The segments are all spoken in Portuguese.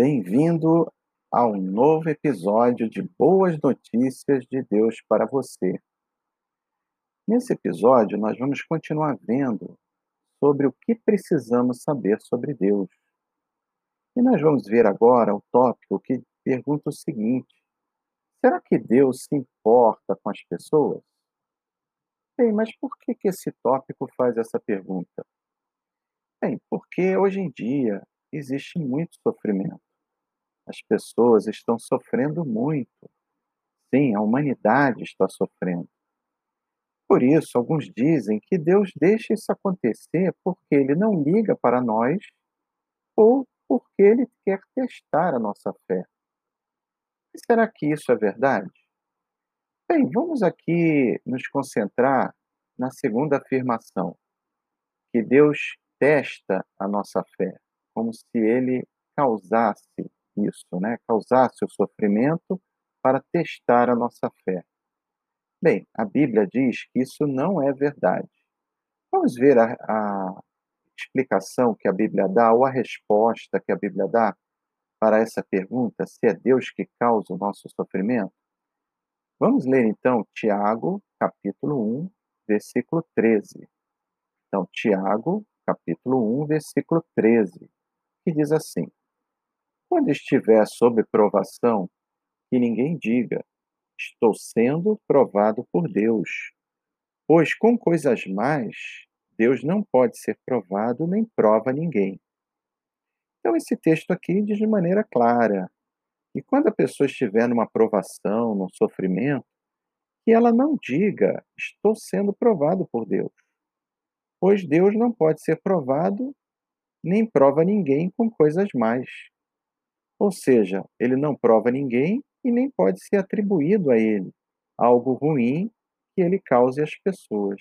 Bem-vindo ao novo episódio de Boas Notícias de Deus para você. Nesse episódio, nós vamos continuar vendo sobre o que precisamos saber sobre Deus. E nós vamos ver agora o tópico que pergunta o seguinte: será que Deus se importa com as pessoas? Bem, mas por que, que esse tópico faz essa pergunta? Bem, porque hoje em dia existe muito sofrimento. As pessoas estão sofrendo muito. Sim, a humanidade está sofrendo. Por isso, alguns dizem que Deus deixa isso acontecer porque Ele não liga para nós ou porque Ele quer testar a nossa fé. E será que isso é verdade? Bem, vamos aqui nos concentrar na segunda afirmação, que Deus testa a nossa fé, como se Ele causasse isso, né? causasse o sofrimento para testar a nossa fé. Bem, a Bíblia diz que isso não é verdade. Vamos ver a, a explicação que a Bíblia dá, ou a resposta que a Bíblia dá para essa pergunta, se é Deus que causa o nosso sofrimento? Vamos ler então Tiago, capítulo 1, versículo 13. Então, Tiago, capítulo 1, versículo 13, que diz assim: quando estiver sob provação, que ninguém diga: Estou sendo provado por Deus. Pois com coisas más, Deus não pode ser provado nem prova ninguém. Então, esse texto aqui diz de maneira clara: e quando a pessoa estiver numa provação, num sofrimento, que ela não diga: Estou sendo provado por Deus. Pois Deus não pode ser provado nem prova ninguém com coisas más. Ou seja, ele não prova ninguém e nem pode ser atribuído a ele algo ruim que ele cause às pessoas.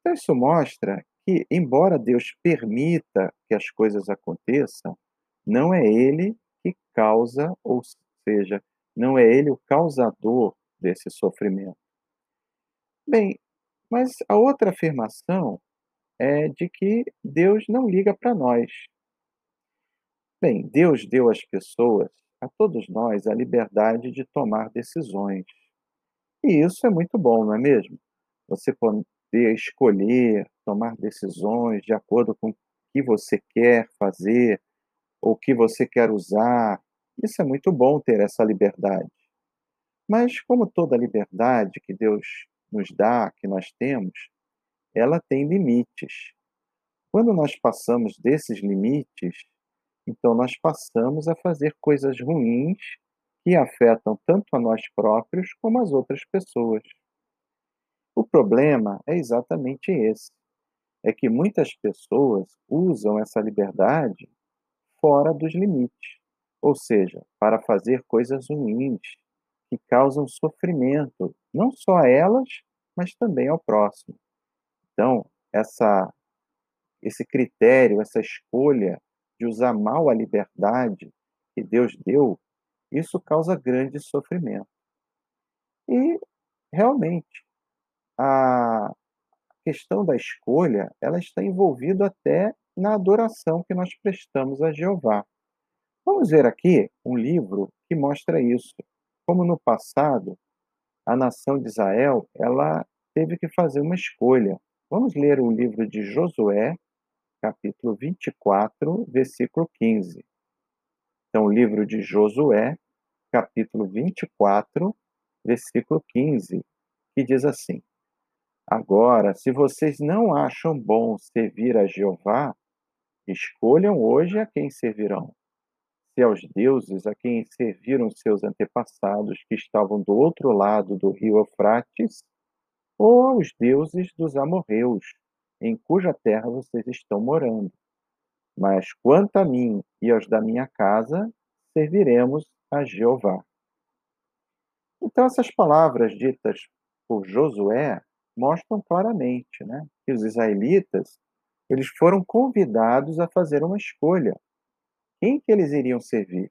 Então, isso mostra que, embora Deus permita que as coisas aconteçam, não é ele que causa, ou seja, não é ele o causador desse sofrimento. Bem, mas a outra afirmação é de que Deus não liga para nós, Bem, Deus deu às pessoas, a todos nós, a liberdade de tomar decisões. E isso é muito bom, não é mesmo? Você poder escolher, tomar decisões de acordo com o que você quer fazer, ou o que você quer usar. Isso é muito bom ter essa liberdade. Mas, como toda liberdade que Deus nos dá, que nós temos, ela tem limites. Quando nós passamos desses limites, então, nós passamos a fazer coisas ruins que afetam tanto a nós próprios como as outras pessoas. O problema é exatamente esse: é que muitas pessoas usam essa liberdade fora dos limites, ou seja, para fazer coisas ruins que causam sofrimento não só a elas, mas também ao próximo. Então, essa esse critério, essa escolha de usar mal a liberdade que Deus deu, isso causa grande sofrimento. E, realmente, a questão da escolha, ela está envolvida até na adoração que nós prestamos a Jeová. Vamos ver aqui um livro que mostra isso. Como no passado, a nação de Israel, ela teve que fazer uma escolha. Vamos ler o livro de Josué, capítulo 24, versículo 15. Então, o livro de Josué, capítulo 24, versículo 15, que diz assim: Agora, se vocês não acham bom servir a Jeová, escolham hoje a quem servirão. Se aos deuses a quem serviram seus antepassados que estavam do outro lado do rio Eufrates, ou aos deuses dos amorreus, em cuja terra vocês estão morando. Mas quanto a mim e aos da minha casa, serviremos a Jeová. Então, essas palavras ditas por Josué mostram claramente né, que os israelitas eles foram convidados a fazer uma escolha. Quem que eles iriam servir?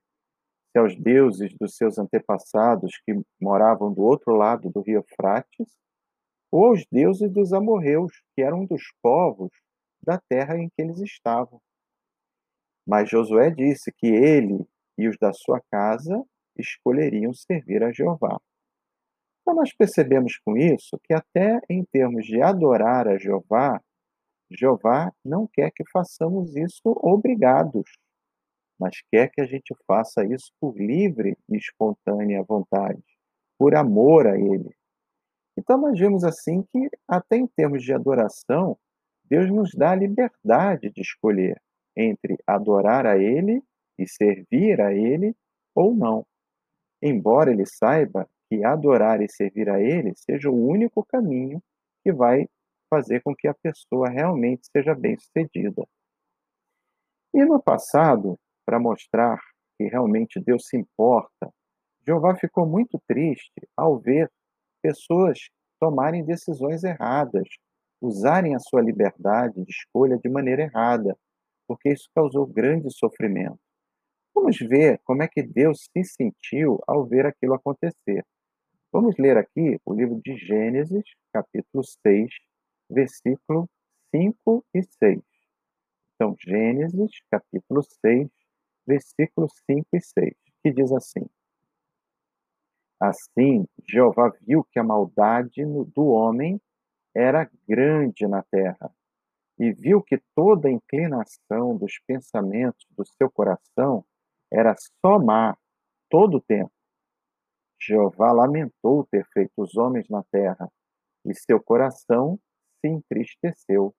Se aos deuses dos seus antepassados que moravam do outro lado do rio Frates, ou aos deuses dos amorreus, que eram dos povos da terra em que eles estavam. Mas Josué disse que ele e os da sua casa escolheriam servir a Jeová. Então, nós percebemos com isso que, até em termos de adorar a Jeová, Jeová não quer que façamos isso obrigados, mas quer que a gente faça isso por livre e espontânea vontade, por amor a Ele. Então, nós vemos assim que, até em termos de adoração, Deus nos dá a liberdade de escolher entre adorar a Ele e servir a Ele ou não. Embora Ele saiba que adorar e servir a Ele seja o único caminho que vai fazer com que a pessoa realmente seja bem-sucedida. E no passado, para mostrar que realmente Deus se importa, Jeová ficou muito triste ao ver pessoas tomarem decisões erradas, usarem a sua liberdade de escolha de maneira errada, porque isso causou grande sofrimento. Vamos ver como é que Deus se sentiu ao ver aquilo acontecer. Vamos ler aqui o livro de Gênesis, capítulo 6, versículo 5 e 6. Então, Gênesis, capítulo 6, versículos 5 e 6, que diz assim: Assim, Jeová viu que a maldade do homem era grande na terra, e viu que toda a inclinação dos pensamentos do seu coração era só má todo o tempo. Jeová lamentou ter feito os homens na terra, e seu coração se entristeceu,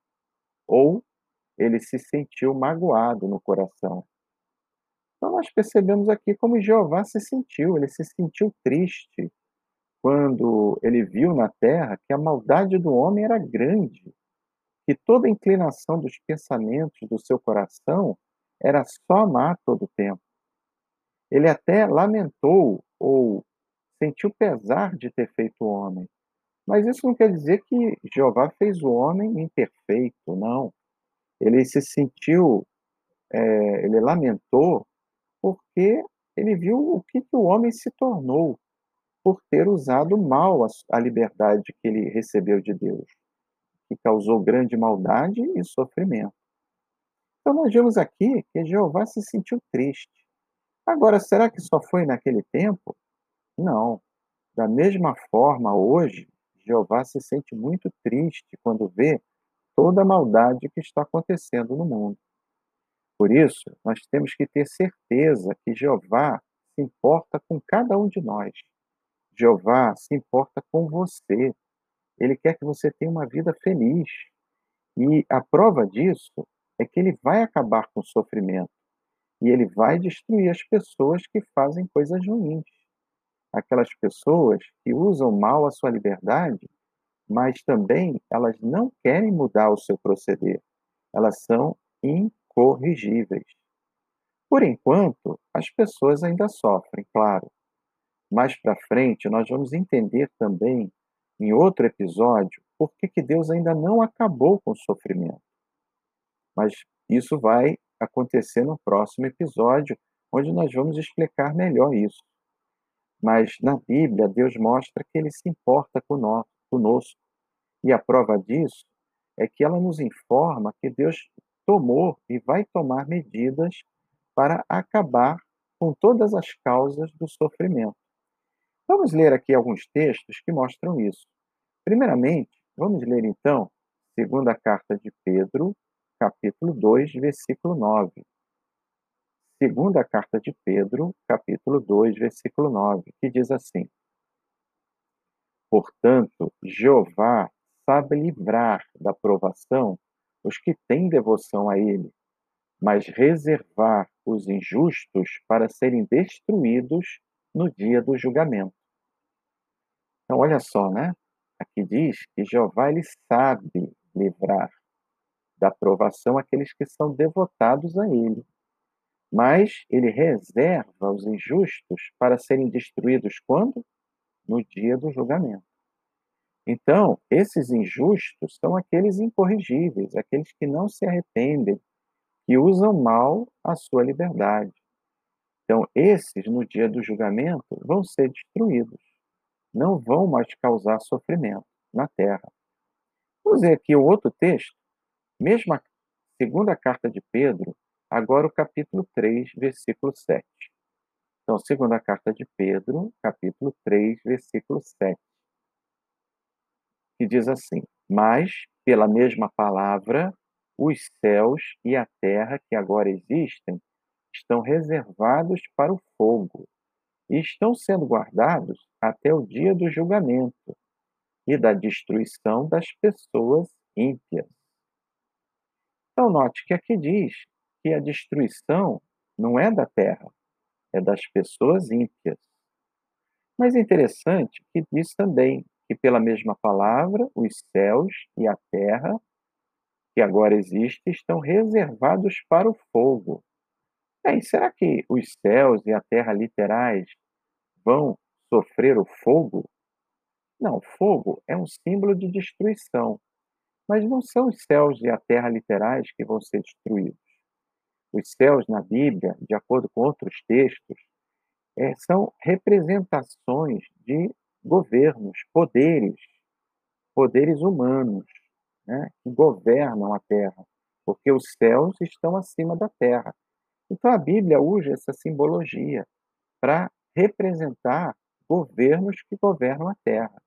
ou ele se sentiu magoado no coração. Então nós percebemos aqui como Jeová se sentiu, ele se sentiu triste quando ele viu na terra que a maldade do homem era grande, que toda a inclinação dos pensamentos do seu coração era só amar todo o tempo. Ele até lamentou ou sentiu pesar de ter feito o homem, mas isso não quer dizer que Jeová fez o homem imperfeito, não. Ele se sentiu, é, ele lamentou, porque ele viu o que, que o homem se tornou por ter usado mal a, a liberdade que ele recebeu de Deus, que causou grande maldade e sofrimento. Então nós vemos aqui que Jeová se sentiu triste. Agora, será que só foi naquele tempo? Não. Da mesma forma, hoje, Jeová se sente muito triste quando vê toda a maldade que está acontecendo no mundo. Por isso, nós temos que ter certeza que Jeová se importa com cada um de nós. Jeová se importa com você. Ele quer que você tenha uma vida feliz. E a prova disso é que ele vai acabar com o sofrimento. E ele vai destruir as pessoas que fazem coisas ruins aquelas pessoas que usam mal a sua liberdade, mas também elas não querem mudar o seu proceder. Elas são incorrigíveis. Por enquanto, as pessoas ainda sofrem, claro. Mais para frente, nós vamos entender também, em outro episódio, por que, que Deus ainda não acabou com o sofrimento. Mas isso vai acontecer no próximo episódio, onde nós vamos explicar melhor isso. Mas na Bíblia, Deus mostra que ele se importa conosco. E a prova disso é que ela nos informa que Deus tomou e vai tomar medidas para acabar com todas as causas do sofrimento. Vamos ler aqui alguns textos que mostram isso. Primeiramente, vamos ler então, segunda carta de Pedro, capítulo 2, versículo 9. Segunda carta de Pedro, capítulo 2, versículo 9, que diz assim: Portanto, Jeová sabe livrar da provação os que têm devoção a ele, mas reservar os injustos para serem destruídos no dia do julgamento. Então, olha só, né? Aqui diz que Jeová ele sabe livrar da provação aqueles que são devotados a ele mas ele reserva os injustos para serem destruídos quando? No dia do julgamento. Então, esses injustos são aqueles incorrigíveis, aqueles que não se arrependem, que usam mal a sua liberdade. Então, esses, no dia do julgamento, vão ser destruídos. Não vão mais causar sofrimento na terra. Vamos ver aqui o outro texto. Mesmo a segunda carta de Pedro, agora o capítulo 3, versículo 7. Então, segunda carta de Pedro, capítulo 3, versículo 7. Que diz assim: Mas, pela mesma palavra, os céus e a terra que agora existem estão reservados para o fogo e estão sendo guardados até o dia do julgamento e da destruição das pessoas ímpias. Então, note que aqui diz que a destruição não é da terra, é das pessoas ímpias. Mas é interessante que diz também que, pela mesma palavra, os céus e a terra, que agora existem, estão reservados para o fogo. Bem, será que os céus e a terra literais vão sofrer o fogo? Não, fogo é um símbolo de destruição, mas não são os céus e a terra literais que vão ser destruídos. Os céus na Bíblia, de acordo com outros textos, é, são representações de governos, poderes, poderes humanos, né, que governam a terra, porque os céus estão acima da terra. Então a Bíblia usa essa simbologia para representar governos que governam a terra.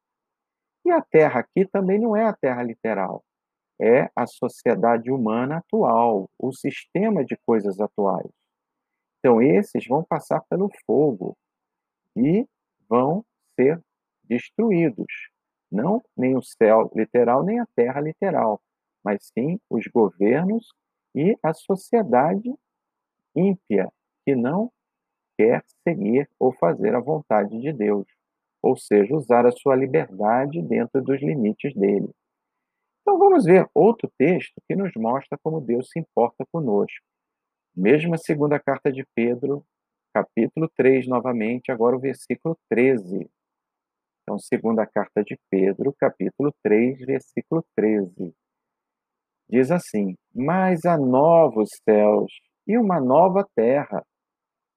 E a terra aqui também não é a terra literal, é a sociedade humana atual, o sistema de coisas atuais. Então, esses vão passar pelo fogo e vão ser destruídos. Não nem o céu literal, nem a terra literal, mas sim os governos e a sociedade ímpia, que não quer seguir ou fazer a vontade de Deus ou seja, usar a sua liberdade dentro dos limites dele. Então vamos ver outro texto que nos mostra como Deus se importa conosco. Mesma segunda carta de Pedro, capítulo 3, novamente, agora o versículo 13. Então, segunda carta de Pedro, capítulo 3, versículo 13. Diz assim: Mas há novos céus e uma nova terra,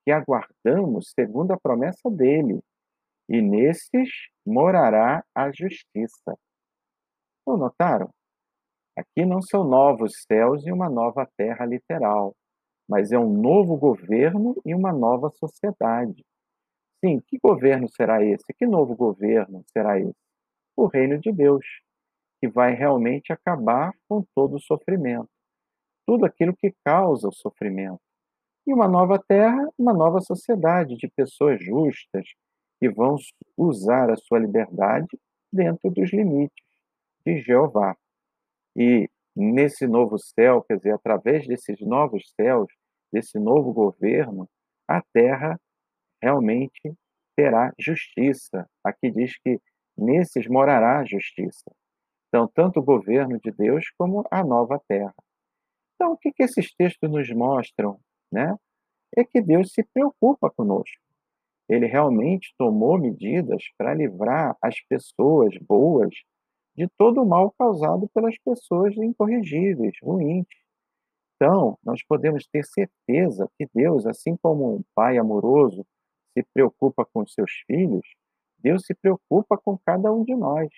que aguardamos segundo a promessa dele, e nesses morará a justiça. Não notaram? Aqui não são novos céus e uma nova terra literal, mas é um novo governo e uma nova sociedade. Sim, que governo será esse? Que novo governo será esse? O reino de Deus, que vai realmente acabar com todo o sofrimento, tudo aquilo que causa o sofrimento. E uma nova terra, uma nova sociedade de pessoas justas, que vão usar a sua liberdade dentro dos limites de Jeová. E nesse novo céu, quer dizer, através desses novos céus, desse novo governo, a terra realmente terá justiça. Aqui diz que nesses morará a justiça. Então, tanto o governo de Deus como a nova terra. Então, o que, que esses textos nos mostram? Né? É que Deus se preocupa conosco ele realmente tomou medidas para livrar as pessoas boas de todo o mal causado pelas pessoas incorrigíveis, ruins. Então, nós podemos ter certeza que Deus, assim como um pai amoroso se preocupa com seus filhos, Deus se preocupa com cada um de nós.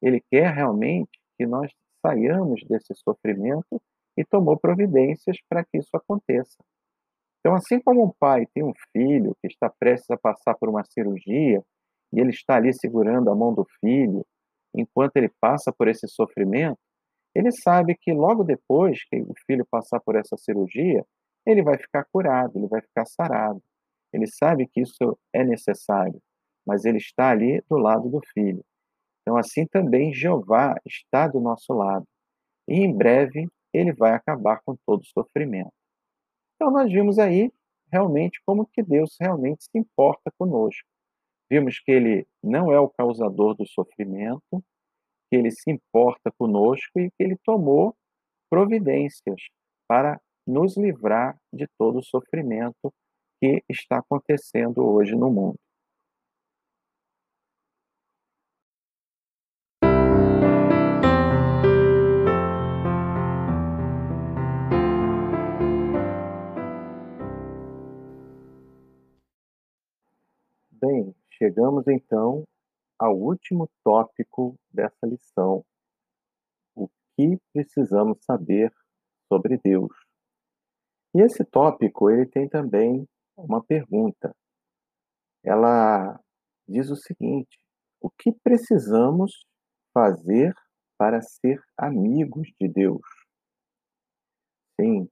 Ele quer realmente que nós saiamos desse sofrimento e tomou providências para que isso aconteça. Então, assim como um pai tem um filho que está prestes a passar por uma cirurgia e ele está ali segurando a mão do filho enquanto ele passa por esse sofrimento, ele sabe que logo depois que o filho passar por essa cirurgia, ele vai ficar curado, ele vai ficar sarado. Ele sabe que isso é necessário, mas ele está ali do lado do filho. Então, assim também Jeová está do nosso lado. E em breve ele vai acabar com todo o sofrimento. Então nós vimos aí realmente como que Deus realmente se importa conosco. Vimos que ele não é o causador do sofrimento, que ele se importa conosco e que ele tomou providências para nos livrar de todo o sofrimento que está acontecendo hoje no mundo. Bem, chegamos então ao último tópico dessa lição. O que precisamos saber sobre Deus? E esse tópico, ele tem também uma pergunta. Ela diz o seguinte: o que precisamos fazer para ser amigos de Deus? Sim,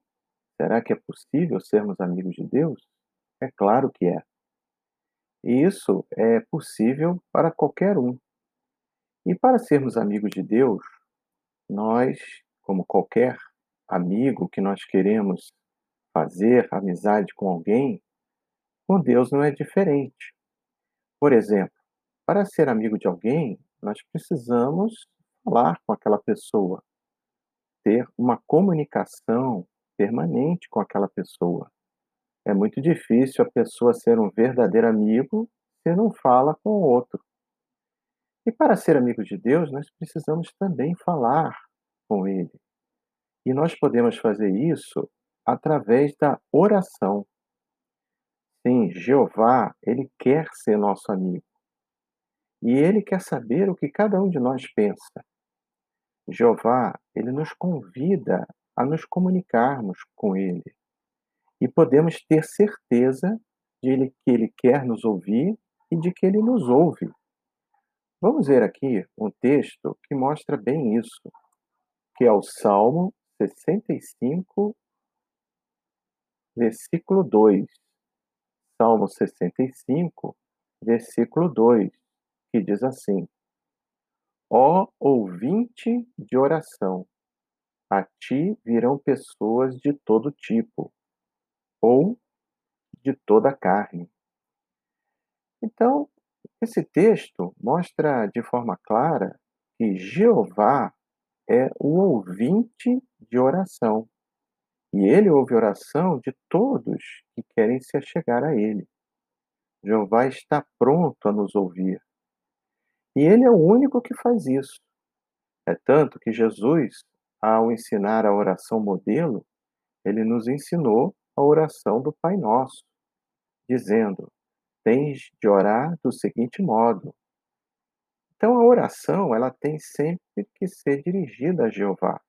será que é possível sermos amigos de Deus? É claro que é. E isso é possível para qualquer um. E para sermos amigos de Deus, nós, como qualquer amigo que nós queremos fazer amizade com alguém, com Deus não é diferente. Por exemplo, para ser amigo de alguém, nós precisamos falar com aquela pessoa, ter uma comunicação permanente com aquela pessoa. É muito difícil a pessoa ser um verdadeiro amigo se não fala com o outro. E para ser amigo de Deus, nós precisamos também falar com Ele. E nós podemos fazer isso através da oração. Sim, Jeová, ele quer ser nosso amigo. E ele quer saber o que cada um de nós pensa. Jeová, ele nos convida a nos comunicarmos com ele. E podemos ter certeza de ele, que ele quer nos ouvir e de que ele nos ouve. Vamos ver aqui um texto que mostra bem isso, que é o Salmo 65, versículo 2. Salmo 65, versículo 2, que diz assim: Ó ouvinte de oração, a ti virão pessoas de todo tipo, ou de toda carne. Então, esse texto mostra de forma clara que Jeová é o ouvinte de oração. E ele ouve oração de todos que querem se achegar a ele. Jeová está pronto a nos ouvir. E ele é o único que faz isso. É tanto que Jesus, ao ensinar a oração modelo, ele nos ensinou a oração do Pai Nosso, dizendo: Tens de orar do seguinte modo. Então a oração, ela tem sempre que ser dirigida a Jeová.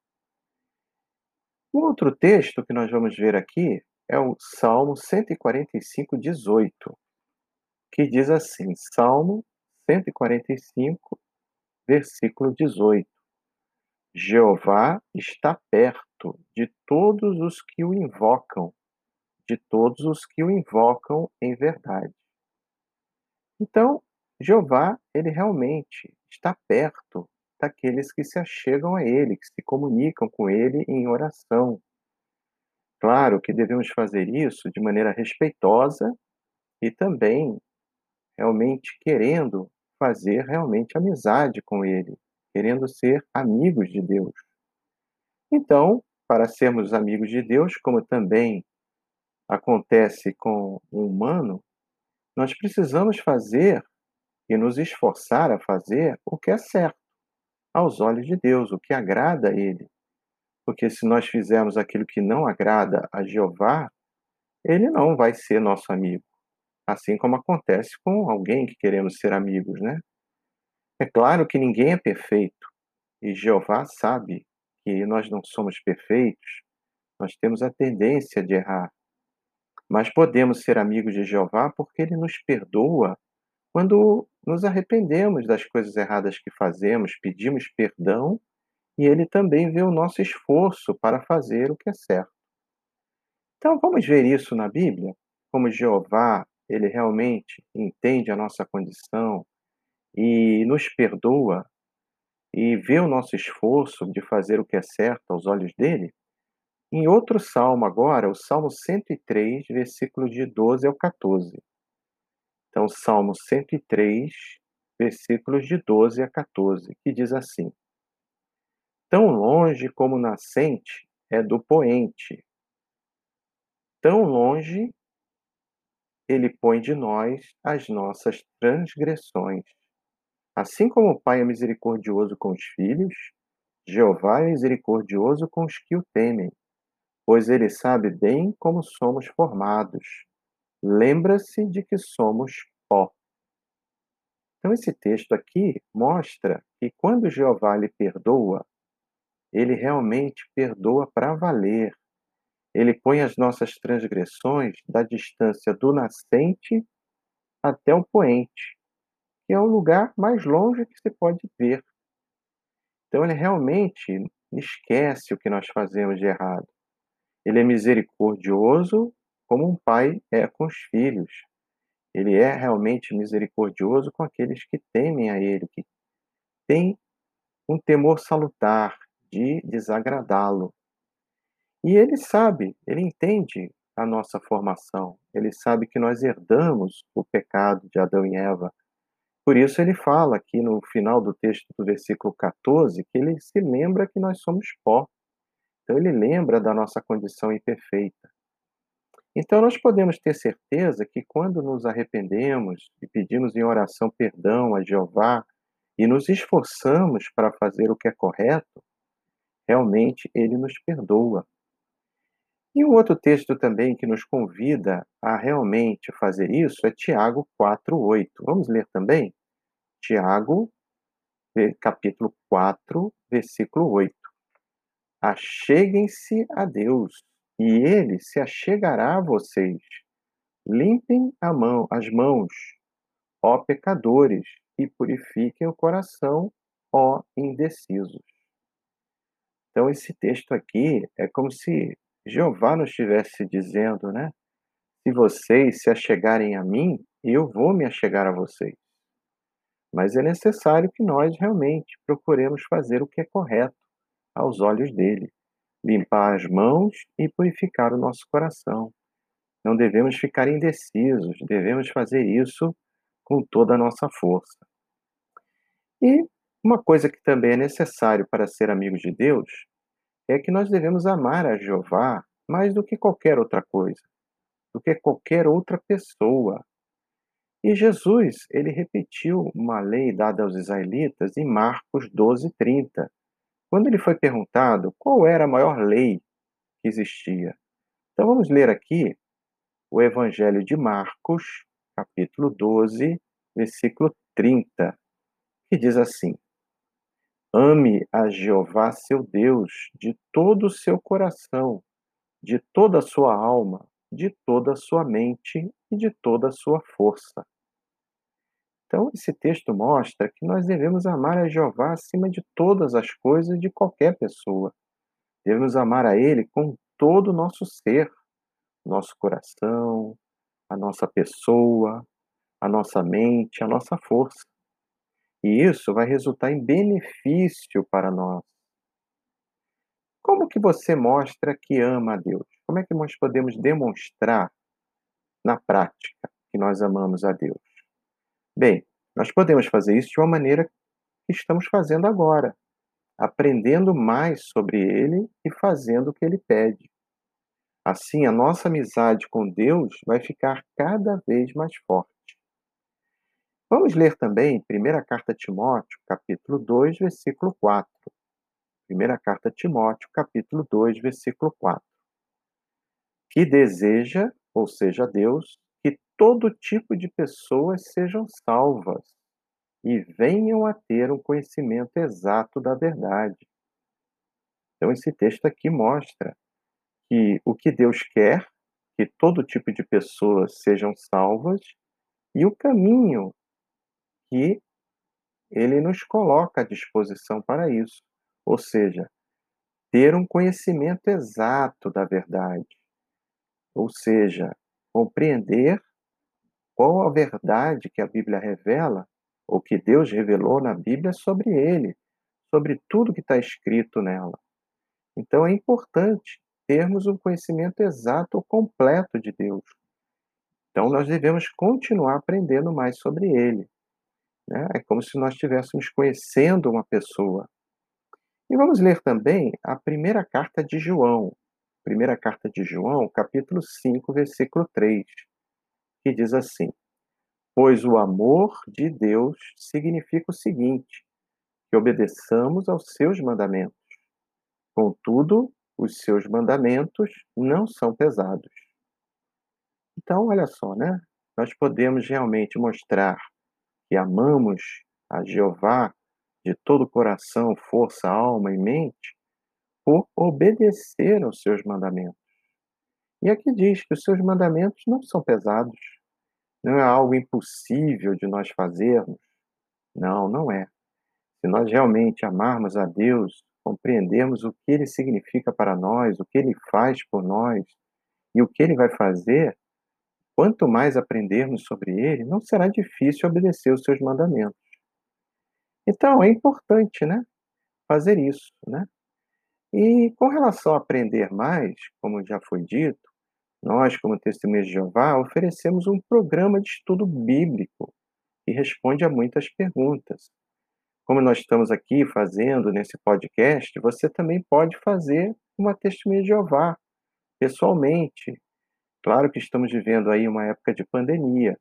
Outro texto que nós vamos ver aqui é o Salmo 145, 18, que diz assim: Salmo 145, versículo 18. Jeová está perto de todos os que o invocam, de todos os que o invocam em verdade. Então, Jeová, ele realmente está perto daqueles que se achegam a Ele, que se comunicam com Ele em oração. Claro que devemos fazer isso de maneira respeitosa e também realmente querendo fazer realmente amizade com Ele, querendo ser amigos de Deus. Então, para sermos amigos de Deus, como também acontece com o humano, nós precisamos fazer e nos esforçar a fazer o que é certo aos olhos de Deus, o que agrada a Ele. Porque se nós fizermos aquilo que não agrada a Jeová, ele não vai ser nosso amigo. Assim como acontece com alguém que queremos ser amigos, né? É claro que ninguém é perfeito e Jeová sabe que nós não somos perfeitos, nós temos a tendência de errar. Mas podemos ser amigos de Jeová porque ele nos perdoa quando nos arrependemos das coisas erradas que fazemos, pedimos perdão e ele também vê o nosso esforço para fazer o que é certo. Então vamos ver isso na Bíblia, como Jeová, ele realmente entende a nossa condição e nos perdoa e vê o nosso esforço de fazer o que é certo aos olhos dele. Em outro salmo agora, o Salmo 103, versículos de 12 ao 14. Então, Salmo 103, versículos de 12 a 14, que diz assim: Tão longe como nascente é do poente, tão longe ele põe de nós as nossas transgressões. Assim como o Pai é misericordioso com os filhos, Jeová é misericordioso com os que o temem, pois ele sabe bem como somos formados lembra-se de que somos pó. Então, esse texto aqui mostra que quando Jeová lhe perdoa, ele realmente perdoa para valer. Ele põe as nossas transgressões da distância do nascente até o poente, que é o lugar mais longe que se pode ver. Então, ele realmente esquece o que nós fazemos de errado. Ele é misericordioso como um pai é com os filhos. Ele é realmente misericordioso com aqueles que temem a ele, que têm um temor salutar de desagradá-lo. E ele sabe, ele entende a nossa formação. Ele sabe que nós herdamos o pecado de Adão e Eva. Por isso ele fala aqui no final do texto do versículo 14 que ele se lembra que nós somos pó. Então ele lembra da nossa condição imperfeita. Então nós podemos ter certeza que quando nos arrependemos e pedimos em oração perdão a Jeová e nos esforçamos para fazer o que é correto, realmente ele nos perdoa. E um outro texto também que nos convida a realmente fazer isso é Tiago 4:8. Vamos ler também? Tiago, capítulo 4, versículo 8. Acheguem-se a Deus, e ele se achegará a vocês. Limpem a mão, as mãos, ó pecadores, e purifiquem o coração, ó indecisos. Então, esse texto aqui é como se Jeová nos estivesse dizendo, né? Se vocês se achegarem a mim, eu vou me achegar a vocês. Mas é necessário que nós realmente procuremos fazer o que é correto aos olhos dele, limpar as mãos e purificar o nosso coração. Não devemos ficar indecisos, devemos fazer isso com toda a nossa força. E uma coisa que também é necessário para ser amigos de Deus é que nós devemos amar a Jeová mais do que qualquer outra coisa, do que qualquer outra pessoa. E Jesus, ele repetiu uma lei dada aos israelitas em Marcos 12, 30, quando ele foi perguntado qual era a maior lei que existia. Então vamos ler aqui o Evangelho de Marcos, capítulo 12, versículo 30, que diz assim: Ame a Jeová seu Deus de todo o seu coração, de toda a sua alma, de toda a sua mente e de toda a sua força. Então, esse texto mostra que nós devemos amar a Jeová acima de todas as coisas de qualquer pessoa. Devemos amar a Ele com todo o nosso ser, nosso coração, a nossa pessoa, a nossa mente, a nossa força. E isso vai resultar em benefício para nós. Como que você mostra que ama a Deus? Como é que nós podemos demonstrar na prática que nós amamos a Deus? Bem, nós podemos fazer isso de uma maneira que estamos fazendo agora, aprendendo mais sobre Ele e fazendo o que Ele pede. Assim, a nossa amizade com Deus vai ficar cada vez mais forte. Vamos ler também Primeira Carta a Timóteo, capítulo 2, versículo 4. Primeira Carta a Timóteo, capítulo 2, versículo 4. Que deseja, ou seja, Deus, todo tipo de pessoas sejam salvas e venham a ter um conhecimento exato da verdade. Então, esse texto aqui mostra que o que Deus quer, que todo tipo de pessoas sejam salvas, e o caminho que ele nos coloca à disposição para isso, ou seja, ter um conhecimento exato da verdade, ou seja, compreender qual a verdade que a Bíblia revela, ou que Deus revelou na Bíblia sobre ele, sobre tudo que está escrito nela. Então é importante termos um conhecimento exato ou completo de Deus. Então nós devemos continuar aprendendo mais sobre ele. Né? É como se nós estivéssemos conhecendo uma pessoa. E vamos ler também a primeira carta de João. Primeira carta de João, capítulo 5, versículo 3, que diz assim: Pois o amor de Deus significa o seguinte: que obedeçamos aos seus mandamentos. Contudo, os seus mandamentos não são pesados. Então, olha só, né? Nós podemos realmente mostrar que amamos a Jeová de todo o coração, força, alma e mente, por obedecer aos seus mandamentos. E aqui diz que os seus mandamentos não são pesados, não é algo impossível de nós fazermos. Não, não é. Se nós realmente amarmos a Deus, compreendermos o que ele significa para nós, o que ele faz por nós e o que ele vai fazer, quanto mais aprendermos sobre ele, não será difícil obedecer os seus mandamentos. Então, é importante, né, fazer isso, né? E com relação a aprender mais, como já foi dito, nós, como Testemunhas de Jeová, oferecemos um programa de estudo bíblico que responde a muitas perguntas. Como nós estamos aqui fazendo nesse podcast, você também pode fazer uma Testemunha de Jeová pessoalmente. Claro que estamos vivendo aí uma época de pandemia,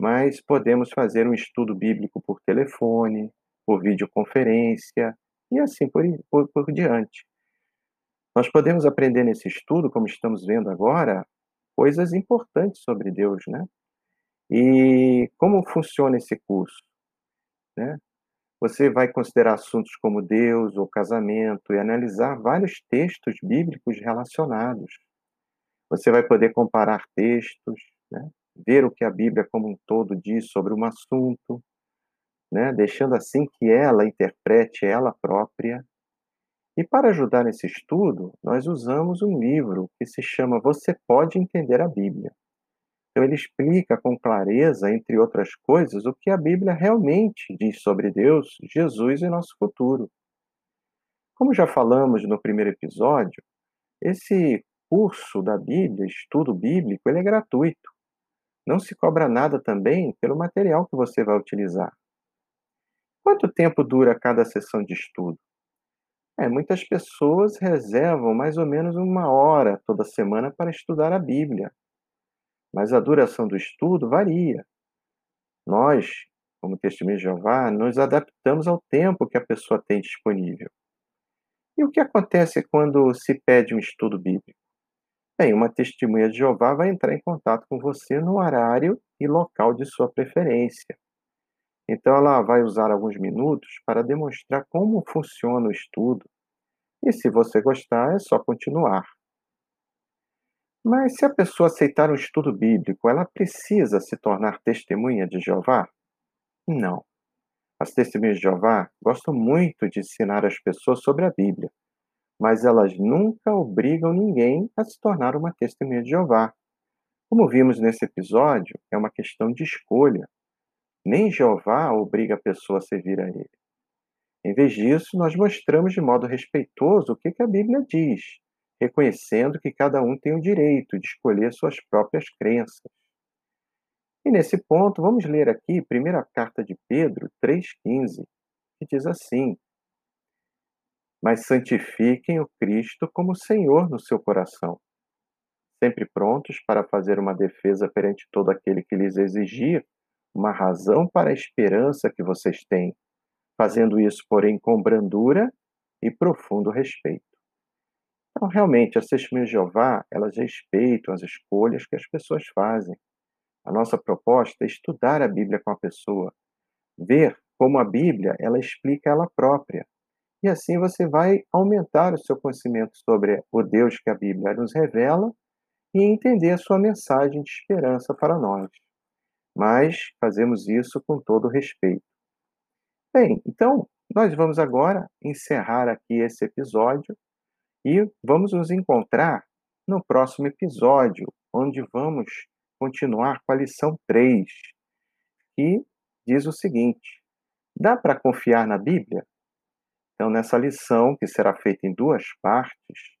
mas podemos fazer um estudo bíblico por telefone, por videoconferência e assim por, por, por diante. Nós podemos aprender nesse estudo, como estamos vendo agora, coisas importantes sobre Deus, né? E como funciona esse curso, né? Você vai considerar assuntos como Deus ou casamento e analisar vários textos bíblicos relacionados. Você vai poder comparar textos, né? ver o que a Bíblia como um todo diz sobre um assunto, né? deixando assim que ela interprete ela própria e para ajudar nesse estudo, nós usamos um livro que se chama Você Pode Entender a Bíblia. Então, ele explica com clareza, entre outras coisas, o que a Bíblia realmente diz sobre Deus, Jesus e nosso futuro. Como já falamos no primeiro episódio, esse curso da Bíblia, estudo bíblico, ele é gratuito. Não se cobra nada também pelo material que você vai utilizar. Quanto tempo dura cada sessão de estudo? É, muitas pessoas reservam mais ou menos uma hora toda semana para estudar a Bíblia, mas a duração do estudo varia. Nós, como Testemunho de Jeová, nos adaptamos ao tempo que a pessoa tem disponível. E o que acontece quando se pede um estudo bíblico? Bem, uma testemunha de Jeová vai entrar em contato com você no horário e local de sua preferência. Então, ela vai usar alguns minutos para demonstrar como funciona o estudo. E se você gostar, é só continuar. Mas se a pessoa aceitar um estudo bíblico, ela precisa se tornar testemunha de Jeová? Não. As testemunhas de Jeová gostam muito de ensinar as pessoas sobre a Bíblia, mas elas nunca obrigam ninguém a se tornar uma testemunha de Jeová. Como vimos nesse episódio, é uma questão de escolha. Nem Jeová obriga a pessoa a servir a ele. Em vez disso, nós mostramos de modo respeitoso o que, a Bíblia diz, reconhecendo que cada um tem o direito de escolher suas próprias crenças. E nesse ponto, vamos ler aqui a primeira carta de Pedro 3,15, que diz assim: Mas santifiquem o Cristo como Senhor no seu coração, sempre prontos para fazer uma defesa perante todo aquele que lhes exigir uma razão para a esperança que vocês têm, fazendo isso, porém, com brandura e profundo respeito. Então, realmente, as testemunhas de Jeová, elas respeitam as escolhas que as pessoas fazem. A nossa proposta é estudar a Bíblia com a pessoa, ver como a Bíblia, ela explica ela própria. E assim você vai aumentar o seu conhecimento sobre o Deus que a Bíblia nos revela e entender a sua mensagem de esperança para nós mas fazemos isso com todo respeito. Bem, então nós vamos agora encerrar aqui esse episódio e vamos nos encontrar no próximo episódio, onde vamos continuar com a lição 3, que diz o seguinte: dá para confiar na Bíblia? Então, nessa lição, que será feita em duas partes,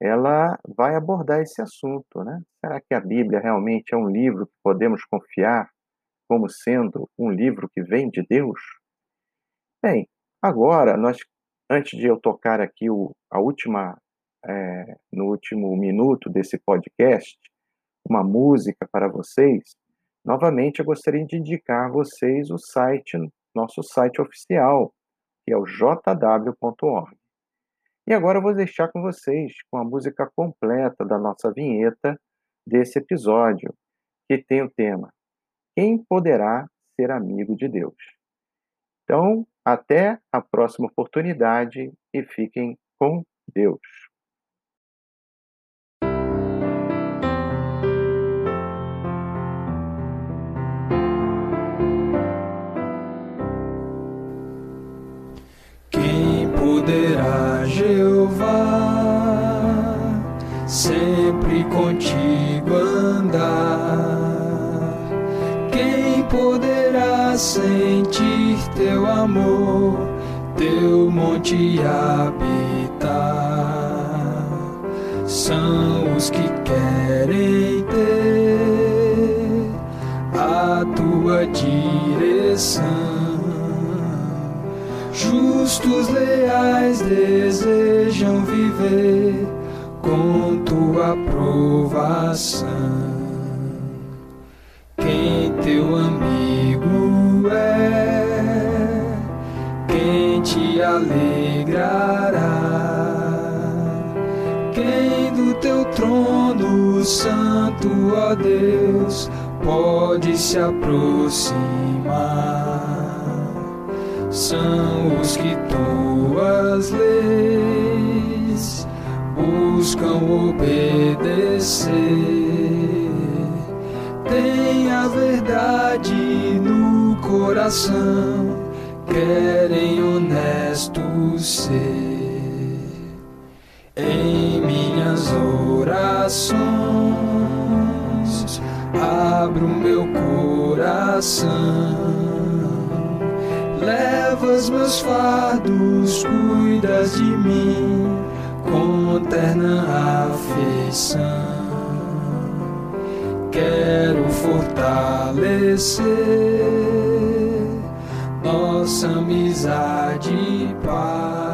ela vai abordar esse assunto, né? Será que a Bíblia realmente é um livro que podemos confiar como sendo um livro que vem de Deus? Bem, agora nós, antes de eu tocar aqui o, a última, é, no último minuto desse podcast, uma música para vocês, novamente eu gostaria de indicar a vocês o site, nosso site oficial, que é o jw.org. E agora eu vou deixar com vocês com a música completa da nossa vinheta desse episódio, que tem o tema Quem poderá ser amigo de Deus? Então, até a próxima oportunidade e fiquem com Deus. Contigo andar. Quem poderá sentir teu amor, teu monte habitar? São os que querem ter a tua direção justos, leais desejam viver com tua aprovação. Quem teu amigo é, quem te alegrará, quem do teu trono santo, ó Deus, pode se aproximar são os que tuas leis buscam obedecer. Tem a verdade no coração, querem honestos ser. Em minhas orações, abro meu coração levas meus fardos, cuidas de mim com terna afeição. Quero fortalecer nossa amizade, Pai.